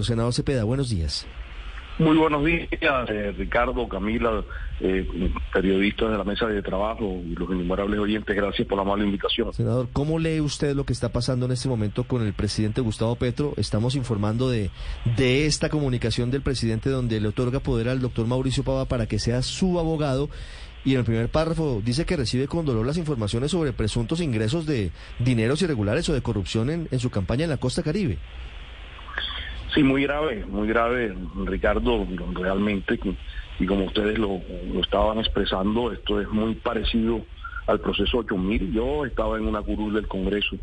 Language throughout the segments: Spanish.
Senador Cepeda, buenos días. Muy buenos días, eh, Ricardo, Camila, eh, periodistas de la mesa de trabajo y los innumerables oyentes. Gracias por la amable invitación. Senador, ¿cómo lee usted lo que está pasando en este momento con el presidente Gustavo Petro? Estamos informando de, de esta comunicación del presidente donde le otorga poder al doctor Mauricio Pava para que sea su abogado. Y en el primer párrafo dice que recibe con dolor las informaciones sobre presuntos ingresos de dineros irregulares o de corrupción en, en su campaña en la costa caribe. Sí, muy grave, muy grave, Ricardo, realmente, y como ustedes lo, estaban expresando, esto es muy parecido al proceso 8000. Yo estaba en una curul del Congreso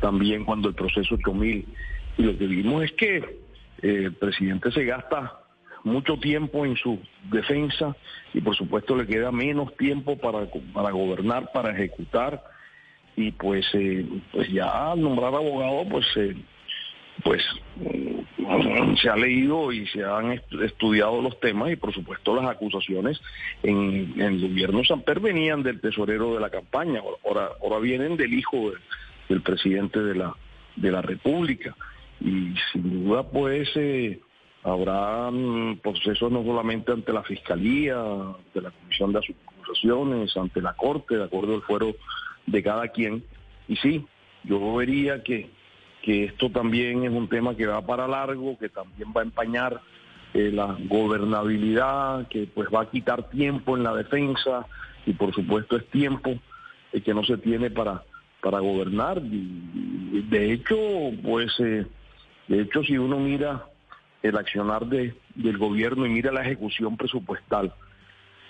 también cuando el proceso 8000, y lo que vimos es que eh, el presidente se gasta mucho tiempo en su defensa y por supuesto le queda menos tiempo para, para gobernar, para ejecutar, y pues, eh, pues ya nombrar abogado, pues... Eh, pues se ha leído y se han estudiado los temas y por supuesto las acusaciones en, el gobierno Samper venían del tesorero de la campaña, ahora, ahora vienen del hijo del presidente de la, de la República y sin duda pues eh, habrá procesos no solamente ante la Fiscalía, ante la Comisión de Acusaciones, ante la Corte, de acuerdo al fuero de cada quien. Y sí, yo vería que que esto también es un tema que va para largo, que también va a empañar eh, la gobernabilidad, que pues va a quitar tiempo en la defensa y por supuesto es tiempo eh, que no se tiene para, para gobernar. de hecho, pues, eh, de hecho si uno mira el accionar de, del gobierno y mira la ejecución presupuestal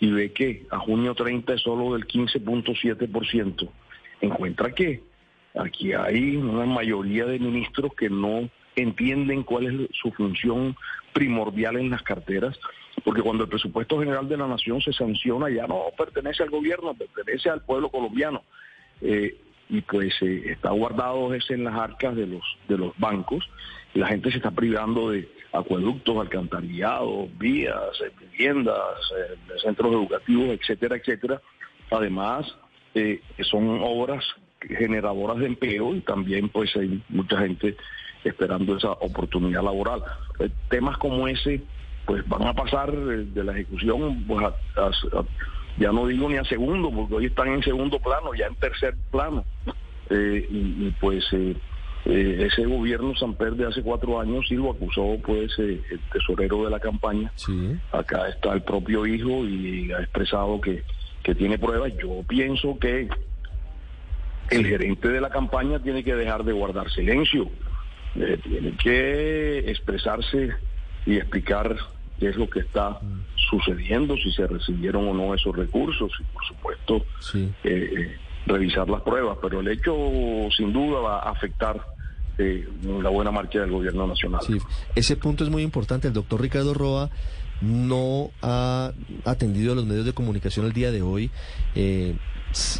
y ve que a junio 30 es solo del 15.7%, encuentra que Aquí hay una mayoría de ministros que no entienden cuál es su función primordial en las carteras, porque cuando el presupuesto general de la nación se sanciona ya no pertenece al gobierno, pertenece al pueblo colombiano. Eh, y pues eh, está guardado ese en las arcas de los de los bancos y la gente se está privando de acueductos, alcantarillados, vías, eh, viviendas, centros educativos, etcétera, etcétera. Además, son obras generadoras de empleo y también pues hay mucha gente esperando esa oportunidad laboral. Eh, temas como ese pues van a pasar de la ejecución pues ya no digo ni a segundo porque hoy están en segundo plano, ya en tercer plano. Eh, y, pues eh, ese gobierno Samper de hace cuatro años sí lo acusó pues el tesorero de la campaña. Acá está el propio hijo y ha expresado que, que tiene pruebas. Yo pienso que el gerente de la campaña tiene que dejar de guardar silencio, eh, tiene que expresarse y explicar qué es lo que está sucediendo, si se recibieron o no esos recursos y por supuesto eh, eh, revisar las pruebas, pero el hecho sin duda va a afectar la buena marcha del gobierno nacional. Sí, ese punto es muy importante. El doctor Ricardo Roa no ha atendido a los medios de comunicación el día de hoy. Eh,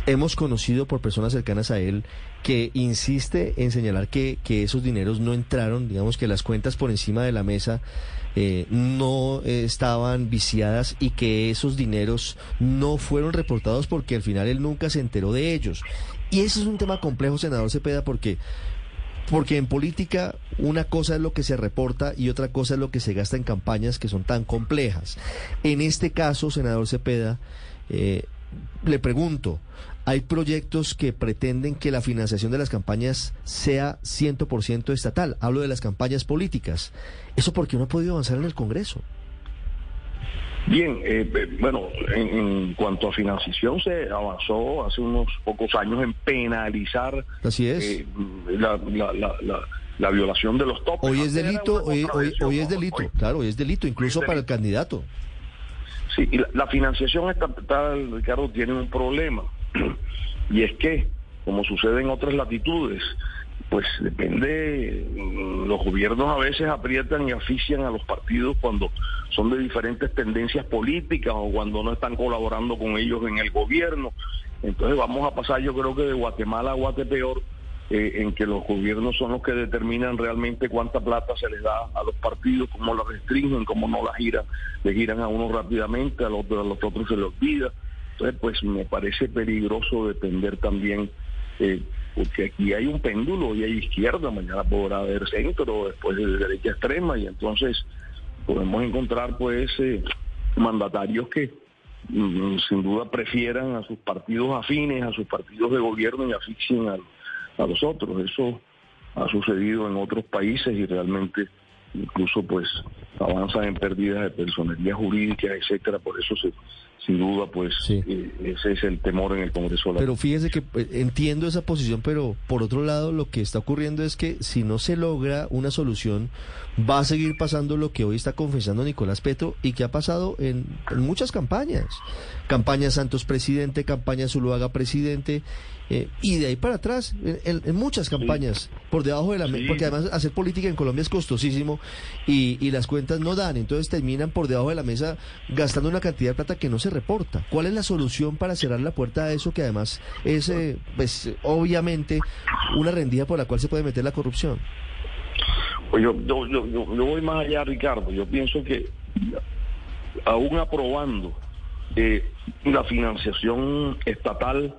hemos conocido por personas cercanas a él que insiste en señalar que, que esos dineros no entraron, digamos que las cuentas por encima de la mesa eh, no estaban viciadas y que esos dineros no fueron reportados porque al final él nunca se enteró de ellos. Y ese es un tema complejo, senador Cepeda, porque porque en política una cosa es lo que se reporta y otra cosa es lo que se gasta en campañas que son tan complejas. En este caso, senador Cepeda, eh, le pregunto, ¿hay proyectos que pretenden que la financiación de las campañas sea 100% estatal? Hablo de las campañas políticas. ¿Eso porque no ha podido avanzar en el Congreso? Bien, eh, bueno, en, cuanto a financiación se avanzó hace unos pocos años en penalizar Así es. Eh, la, la, violación de los topes. Hoy es delito, hoy, hoy, es delito, claro, hoy es delito, incluso para el candidato. Sí, y la, financiación estatal, Ricardo, tiene un problema, y es que, como sucede en otras latitudes, pues depende, mm, los gobiernos a veces aprietan y asfixian a los partidos cuando son de diferentes tendencias políticas o cuando no están colaborando con ellos en el gobierno. Entonces vamos a pasar yo creo que de Guatemala a Guatepeor, eh, en que los gobiernos son los que determinan realmente cuánta plata se les da a los partidos, cómo la restringen, cómo no la giran, le giran a uno rápidamente, a los, a los otros se les olvida. Entonces pues me parece peligroso depender también eh, porque aquí hay un péndulo, hoy hay izquierda, mañana podrá haber centro, después de derecha extrema, y entonces podemos encontrar pues eh, mandatarios que mm, sin duda prefieran a sus partidos afines, a sus partidos de gobierno y asfixien a, a los otros. Eso ha sucedido en otros países y realmente incluso pues avanzan en pérdidas de personería jurídica, etcétera, por eso se, sin duda pues eh, ese es el temor en el Congreso. Pero fíjese que eh, entiendo esa posición, pero por otro lado lo que está ocurriendo es que si no se logra una solución va a seguir pasando lo que hoy está confesando Nicolás Petro y que ha pasado en, muchas campañas, campaña Santos presidente, campaña Zuluaga presidente eh, y de ahí para atrás, en, muchas campañas, por debajo de la mesa, porque además hacer política en Colombia es costosísimo y, y, las cuentas no dan, entonces terminan por debajo de la mesa gastando una cantidad de plata que no se reporta. ¿Cuál es la solución para cerrar la puerta a eso que además es, eh, pues, obviamente, una rendija por la cual se puede meter la corrupción? Pues yo, yo, yo, voy más allá, Ricardo. Yo pienso que aún aprobando eh, la financiación estatal,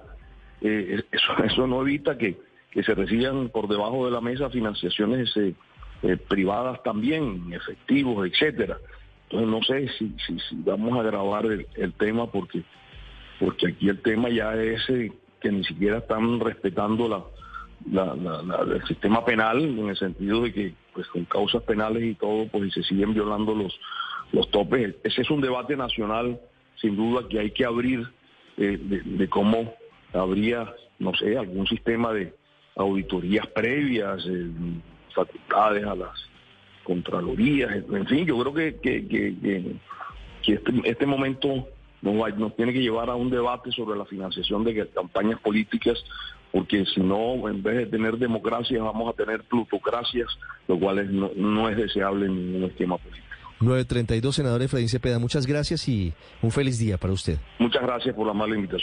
eh, eso, eso no evita que, que se reciban por debajo de la mesa financiaciones eh, privadas también, efectivos, etcétera. Entonces no sé si, vamos a grabar el, tema porque porque aquí el tema ya es eh, que ni siquiera están respetando el sistema penal en el sentido de que pues con causas penales y todo pues se siguen violando los los topes. Ese es un debate nacional sin duda que hay que abrir de, de cómo habría, no sé, algún sistema de auditorías previas, eh, facultades a las contralorías, en fin, yo creo que, que, que, que este, este, momento nos, nos tiene que llevar a un debate sobre la financiación de campañas políticas, porque si no, en vez de tener democracia, vamos a tener plutocracias, lo cual no, no es deseable en ningún esquema político. 932, senador Efraín Cepeda, muchas gracias y un feliz día para usted. Muchas gracias por la mala invitación.